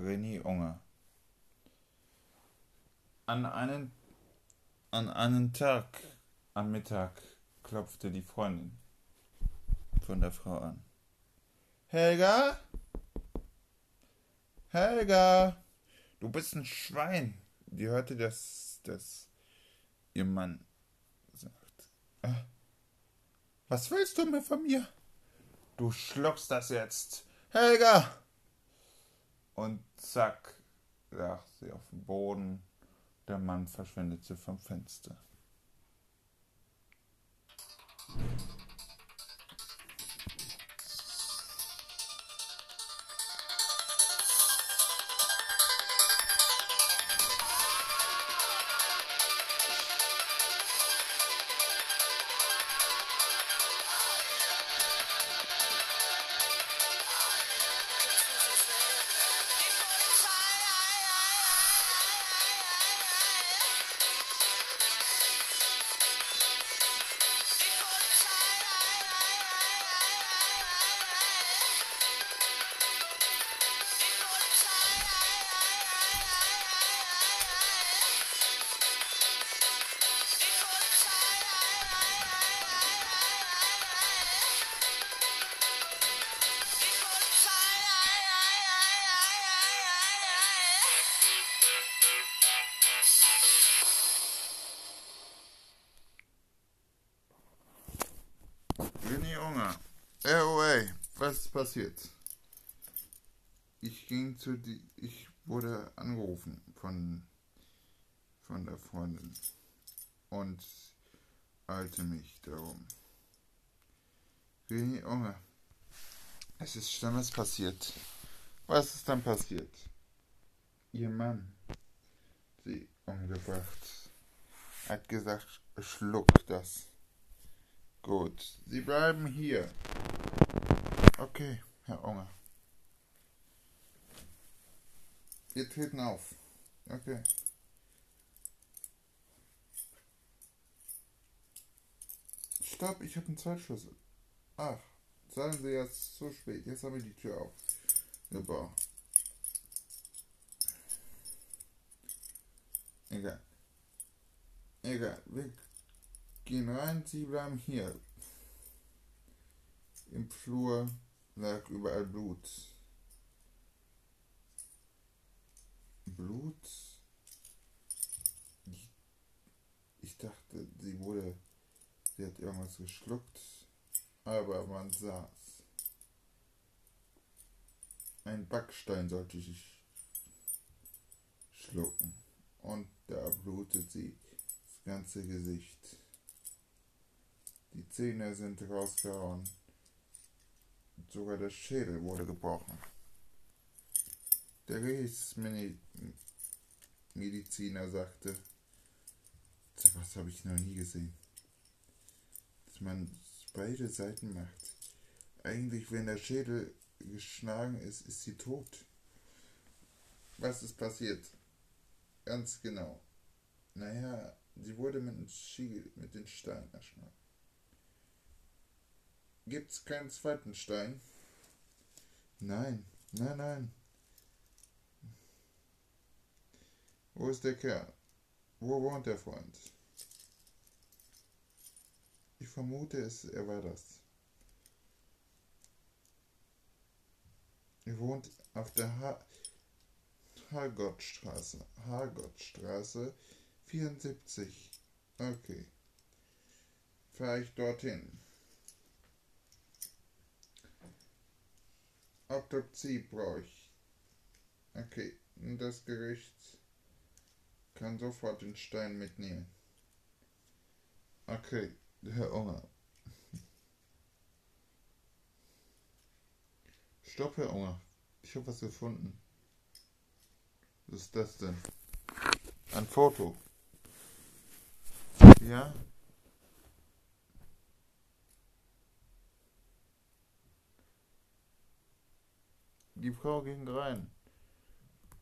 René Unger. An einen, an einen Tag am Mittag klopfte die Freundin von der Frau an. Helga? Helga? Du bist ein Schwein. Die hörte, dass, dass ihr Mann sagt. "Äh, Was willst du mir von mir? Du schluckst das jetzt. Helga! Und zack, lag sie auf dem Boden. Der Mann verschwindete vom Fenster. Passiert? Ich ging zu die. Ich wurde angerufen von, von der Freundin und eilte mich darum. René Unger. Es ist Schlimmes passiert. Was ist dann passiert? Ihr Mann, sie umgebracht, hat gesagt, schluck das. Gut, Sie bleiben hier. Okay, Herr Unger. Wir treten auf. Okay. Stopp, ich habe einen Zeitschlüssel. Ach, sagen Sie jetzt so spät. Jetzt habe ich die Tür auf. Super. Egal. Egal. Wir gehen rein, Sie bleiben hier. Im Flur lag überall Blut. Blut? Ich, dachte, sie wurde, sie hat irgendwas geschluckt, aber man sah's. Ein Backstein sollte ich schlucken. Und da blutet sie das ganze Gesicht. Die Zähne sind rausgehauen. Sogar der Schädel wurde gebrochen. Der Gerichtsmediziner sagte, was habe ich noch nie gesehen, dass man beide Seiten macht. Eigentlich, wenn der Schädel geschlagen ist, ist sie tot. Was ist passiert? Ganz genau. Naja, sie wurde mit mit den Steinen erschlagen. Gibt's keinen zweiten Stein? Nein, nein, nein. Wo ist der Kerl? Wo wohnt der Freund? Ich vermute es, er war das. Er wohnt auf der ha Hargottstraße. Hargottstraße 74. Okay. Fahre ich dorthin. Autopsie brauche ich. Okay, das Gericht kann sofort den Stein mitnehmen. Okay, Herr Unger. Stopp, Herr Unger. Ich habe was gefunden. Was ist das denn? Ein Foto. Ja? Die Frau ging rein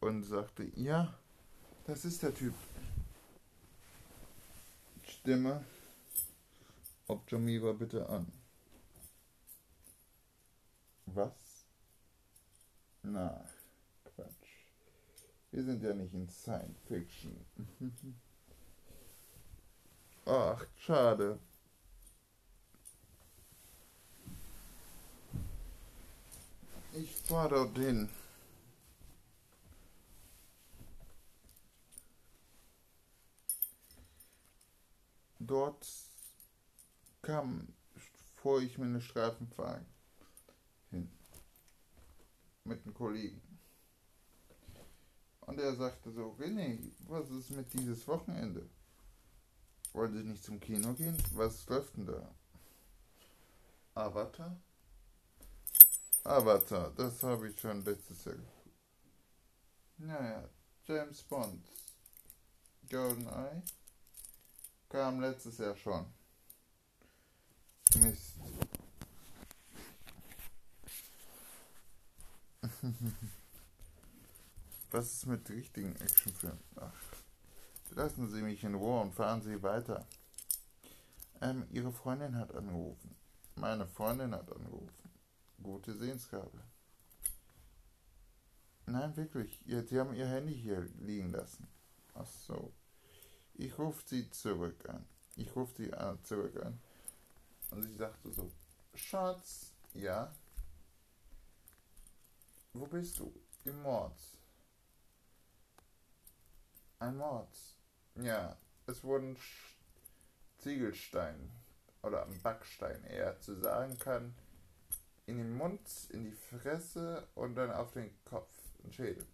und sagte, ja, das ist der Typ. Stimme Optomiva bitte an. Was? Na, Quatsch. Wir sind ja nicht in Science Fiction. Ach, schade. Ich fahr dorthin. Dort kam, vor ich mir eine Streifen fahren, hin. Mit einem Kollegen. Und er sagte so, René, was ist mit dieses Wochenende? Wollen Sie nicht zum Kino gehen? Was läuft denn da? Avatar? Avatar, das habe ich schon letztes Jahr. Naja, James Bond, GoldenEye, kam letztes Jahr schon. Mist. Was ist mit richtigen Actionfilmen? Ach, lassen Sie mich in Ruhe und fahren Sie weiter. Ähm, Ihre Freundin hat angerufen. Meine Freundin hat angerufen. Gute Sehensgabe. Nein, wirklich. Sie haben Ihr Handy hier liegen lassen. Ach so. Ich rufe Sie zurück an. Ich rufe Sie zurück an. Und sie sagte so, Schatz, ja? Wo bist du? Im Mord. Ein Mord. Ja, es wurden Ziegelstein oder ein Backstein eher zu sagen kann, in den Mund, in die Fresse und dann auf den Kopf, ein Schädel.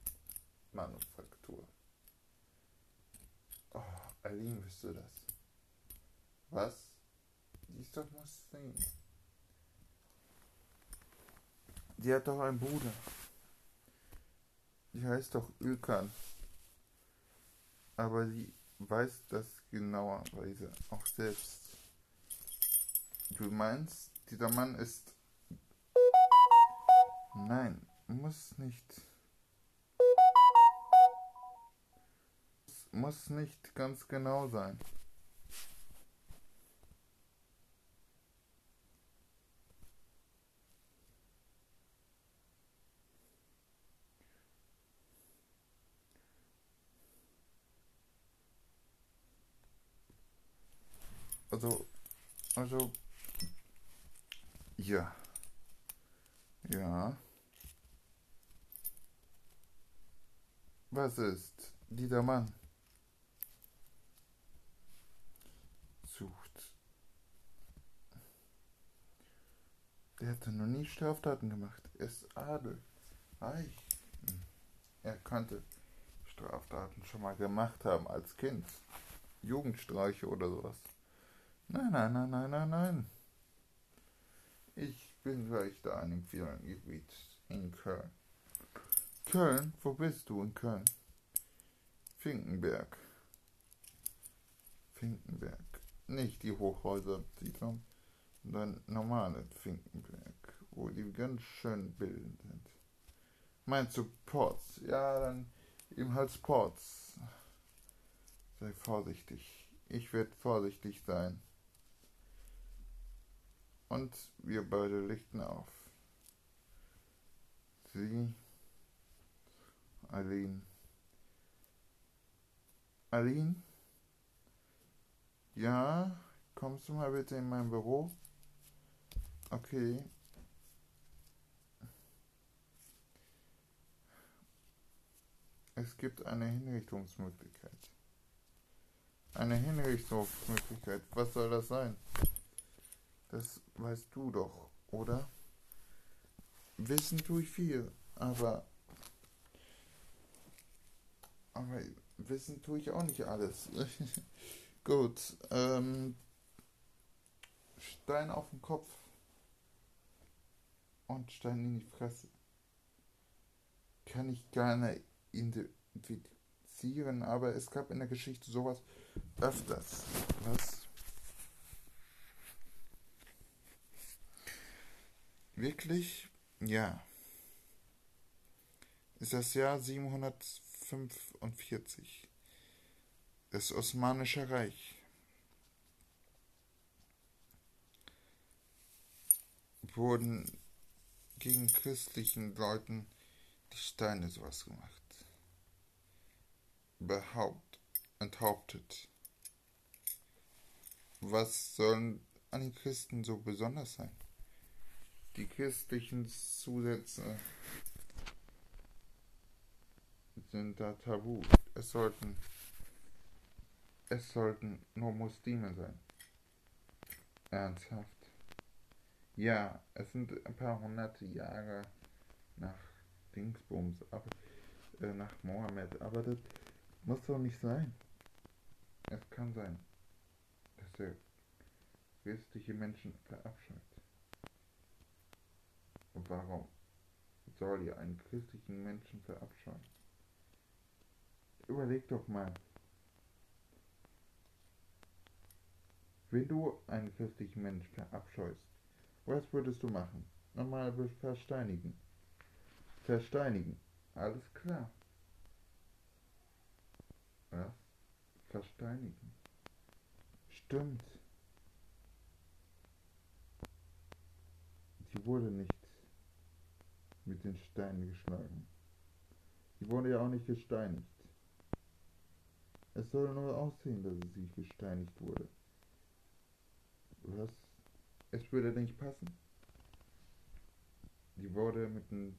Manufaktur. Oh, Aline, bist du das? Was? Die ist doch Muslim. Die hat doch einen Bruder. Die heißt doch Ilkan. Aber sie weiß das genauerweise auch selbst. Du meinst, dieser Mann ist Nein, muss nicht. Muss nicht ganz genau sein. Also, also, ja. Ja. Was ist dieser Mann? Sucht. Der hatte noch nie Straftaten gemacht. Er ist Adel. Reich. Hm. Er könnte Straftaten schon mal gemacht haben als Kind. Jugendstreiche oder sowas. Nein, nein, nein, nein, nein, nein. Ich bin gleich da in dem Feriengebiet in Köln. Köln? Wo bist du in Köln? Finkenberg. Finkenberg. Nicht die Hochhäuser-Siedlung, sondern normale Finkenberg, wo die ganz schön bildend sind. Meinst du Ports? Ja, dann ebenfalls Ports. Sei vorsichtig. Ich werde vorsichtig sein. Und wir beide lichten auf. Sie, Aline. Aline? Ja, kommst du mal bitte in mein Büro? Okay. Es gibt eine Hinrichtungsmöglichkeit. Eine Hinrichtungsmöglichkeit. Was soll das sein? Das weißt du doch, oder? Wissen tue ich viel, aber. Aber wissen tue ich auch nicht alles. Gut, ähm. Stein auf den Kopf und Stein in die Fresse. Kann ich gerne identifizieren, aber es gab in der Geschichte sowas öfters. Was? Wirklich? Ja. Ist das Jahr 745. Das Osmanische Reich. Wurden gegen christlichen Leuten die Steine sowas gemacht. behaupt, enthauptet. Was sollen an den Christen so besonders sein? Die christlichen Zusätze sind da tabu. Es sollten es sollten nur Muslime sein. Ernsthaft. Ja, es sind ein paar hunderte Jahre nach Dingsbums, aber, äh, nach Mohammed, aber das muss doch nicht sein. Es kann sein, dass er christliche Menschen verabscheut. Und warum soll ihr einen christlichen Menschen verabscheuen? Überleg doch mal. Wenn du einen christlichen Menschen verabscheust, was würdest du machen? Normal versteinigen. Versteinigen. Alles klar. Was? Versteinigen. Stimmt. Die wurde nicht mit den Steinen geschlagen. Die wurde ja auch nicht gesteinigt. Es soll nur aussehen, dass sie gesteinigt wurde. Was? Es würde nicht passen. Die wurde mit einem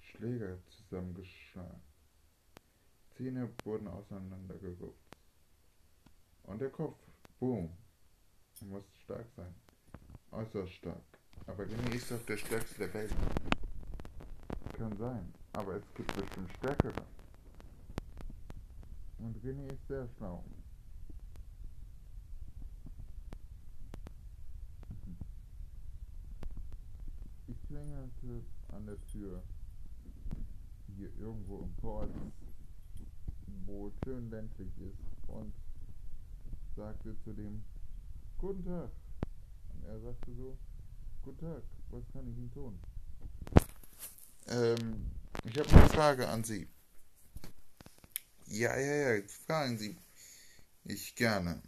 Schläger zusammengeschlagen. Zähne wurden auseinandergerupft. Und der Kopf, boom, muss stark sein. Äußerst stark. Aber René ist doch der stärkste der Welt. Kann sein, aber es gibt bestimmt stärkere. Und René ist sehr schlau. Ich klingelte an der Tür. Hier irgendwo im Port, wo schön ländlich ist, und sagte zu dem Guten Tag. Und er sagte so, Guten Tag, was kann ich Ihnen tun? Ähm, ich habe eine Frage an Sie. Ja, ja, ja, fragen Sie. Ich gerne.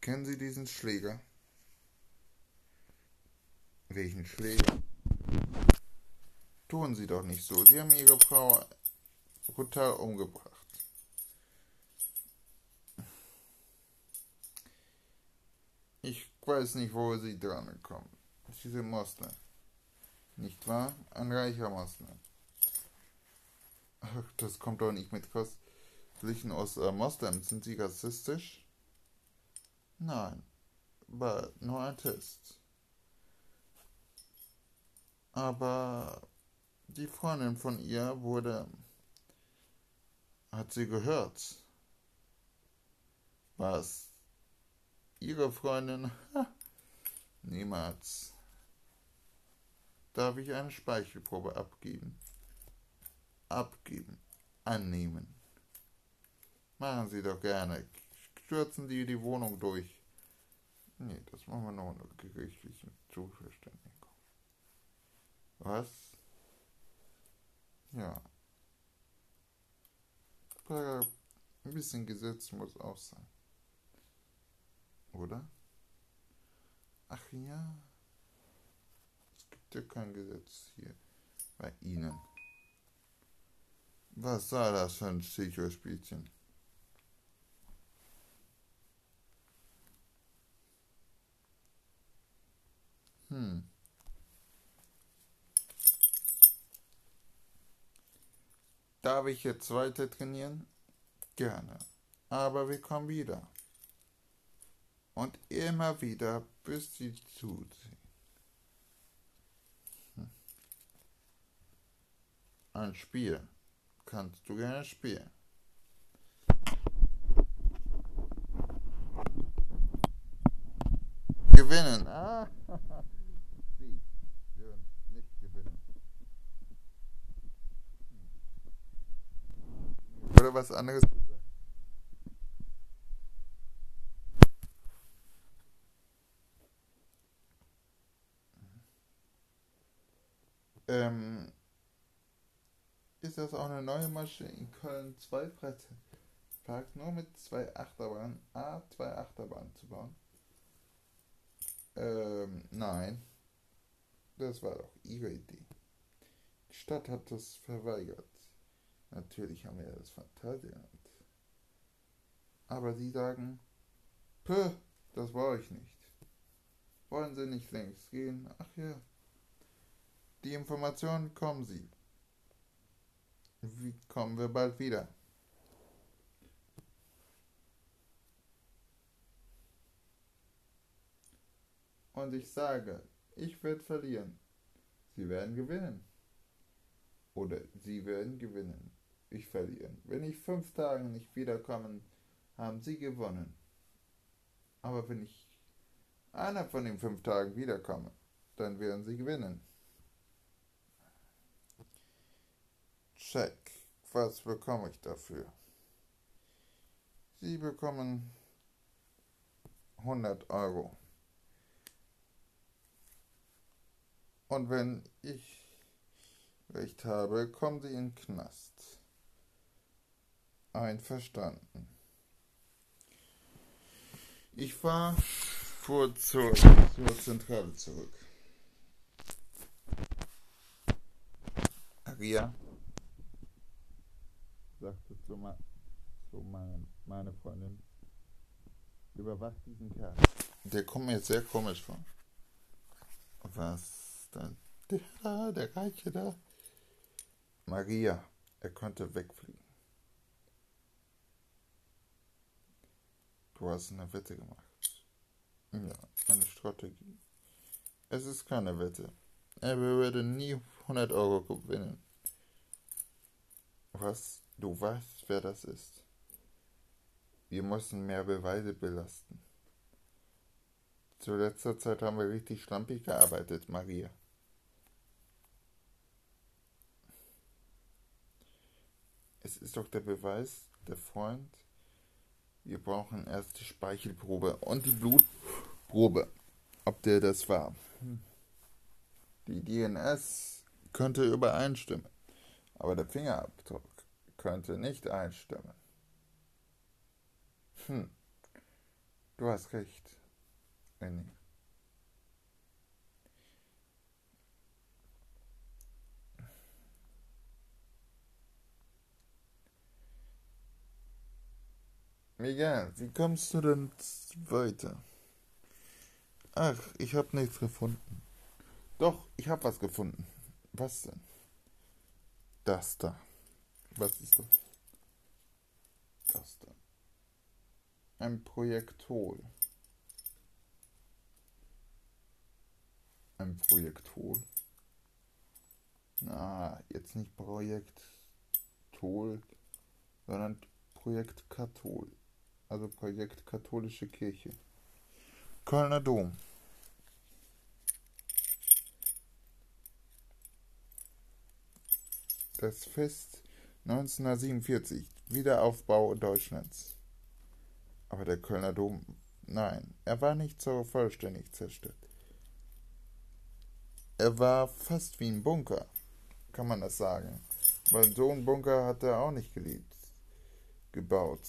Kennen Sie diesen Schläger? Welchen Schläger? Tun Sie doch nicht so. Sie haben Ihre Frau brutal umgebracht. Ich weiß nicht, wo Sie dran kommen. Sie sind Moslem. Nicht wahr? Ein reicher Moslem. Ach, das kommt doch nicht mit Christlichen aus äh, Moslems. Sind Sie rassistisch? Nein, nur ein Test. Aber die Freundin von ihr wurde. hat sie gehört. Was? Ihre Freundin? Niemals. Darf ich eine Speichelprobe abgeben? Abgeben, annehmen. Machen Sie doch gerne. Stürzen Sie die Wohnung durch. Nee, das machen wir nur unter gerichtlichen Zuverständigung. Was? Ja. Ein bisschen Gesetz muss auch sein. Oder? Ach ja. Es gibt ja kein Gesetz hier bei Ihnen. Was sei das für ein Psychospielchen? Hm. Darf ich jetzt weiter trainieren? Gerne. Aber wir kommen wieder. Und immer wieder, bis sie zuziehen. Hm. Ein Spiel kannst du gerne spielen. Gewinnen. Ah. Sie würden nicht gewinnen. Oder was anderes Ähm, ist das auch eine neue Maschine in Köln 2 Freizeitpark nur mit zwei Achterbahnen, A, zwei Achterbahnen zu bauen? Ähm, nein. Das war doch ihre Idee. Die Stadt hat das verweigert. Natürlich haben wir das Phantasialand. Aber sie sagen, Puh, das brauche ich nicht. Wollen Sie nicht längst gehen? Ach ja. Die Informationen kommen Sie. Wie kommen wir bald wieder? Und ich sage, ich werde verlieren. Sie werden gewinnen. Oder Sie werden gewinnen. Ich verlieren. Wenn ich fünf Tage nicht wiederkomme, haben Sie gewonnen. Aber wenn ich einer von den fünf Tagen wiederkomme, dann werden Sie gewinnen. Check. Was bekomme ich dafür? Sie bekommen 100 Euro. Und wenn ich recht habe, kommen Sie in den Knast. Einverstanden. Ich fahre vor zur, zur Zentrale zurück. Aria sagte zu, ma zu mein, meine Freundin, überwacht diesen Kerl. Der kommt mir sehr komisch vor. Was dann? Der da, der Reiche da. Maria, er konnte wegfliegen. Du hast eine Wette gemacht. Ja, eine Strategie. Es ist keine Wette. Er würde nie 100 Euro gewinnen. Was? Du weißt, wer das ist. Wir müssen mehr Beweise belasten. Zu letzter Zeit haben wir richtig schlampig gearbeitet, Maria. Es ist doch der Beweis, der Freund. Wir brauchen erst die Speichelprobe und die Blutprobe, ob der das war. Die DNS könnte übereinstimmen, aber der Fingerabdruck könnte nicht einstimmen. Hm, du hast recht, Annie. Miguel, wie kommst du denn weiter? Ach, ich hab nichts gefunden. Doch, ich hab was gefunden. Was denn? Das da. Was ist das? Das da. Ein Projektol. Ein Projektol. Na, jetzt nicht Projektol, sondern Projekt Kathol also Projekt Katholische Kirche. Kölner Dom. Das Fest 1947, Wiederaufbau Deutschlands. Aber der Kölner Dom, nein, er war nicht so vollständig zerstört. Er war fast wie ein Bunker, kann man das sagen. Weil so ein Bunker hat er auch nicht geliebt, gebaut.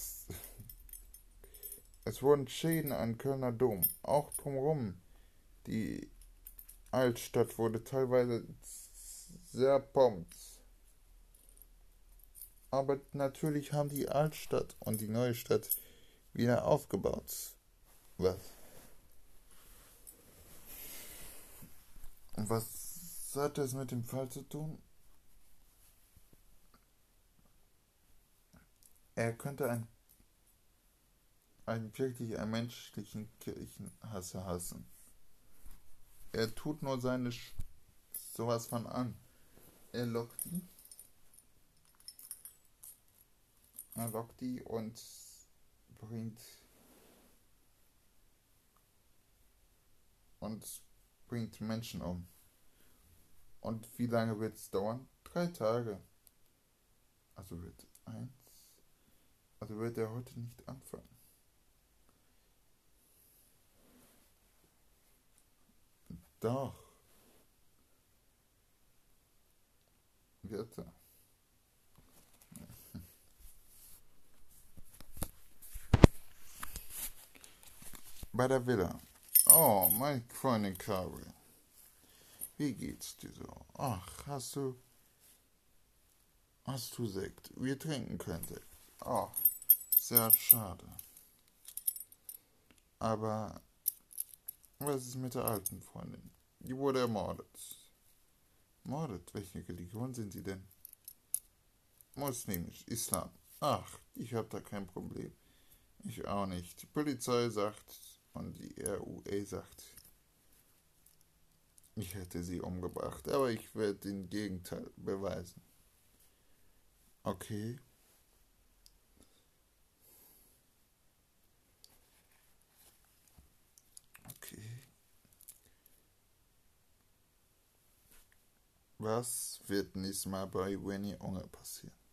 Es wurden Schäden an Kölner Dom, auch drumherum. Die Altstadt wurde teilweise sehr pompt. Aber natürlich haben die Altstadt und die neue Stadt wieder aufgebaut. Was? Und was hat das mit dem Fall zu tun? Er könnte ein einen wirklich einen menschlichen Kirchenhasser hassen. Er tut nur seine Sch sowas von an. Er lockt die. Er lockt die und bringt und bringt Menschen um. Und wie lange wird es dauern? Drei Tage. Also wird eins. Also wird er heute nicht anfangen. Doch. Wird er. Bei der Villa. Oh, mein Freundin Carol. Wie geht's dir so? Ach, hast du. Hast du Sekt? Wir trinken keinen Sekt. Oh, sehr schade. Aber was ist mit der alten Freundin? Die wurde ermordet. Mordet? Welche Religion sind Sie denn? Muslimisch, Islam. Ach, ich habe da kein Problem. Ich auch nicht. Die Polizei sagt und die RUE sagt, ich hätte sie umgebracht, aber ich werde den Gegenteil beweisen. Okay. Okay. Was wird nächstes Mal bei Winnie Unger passieren?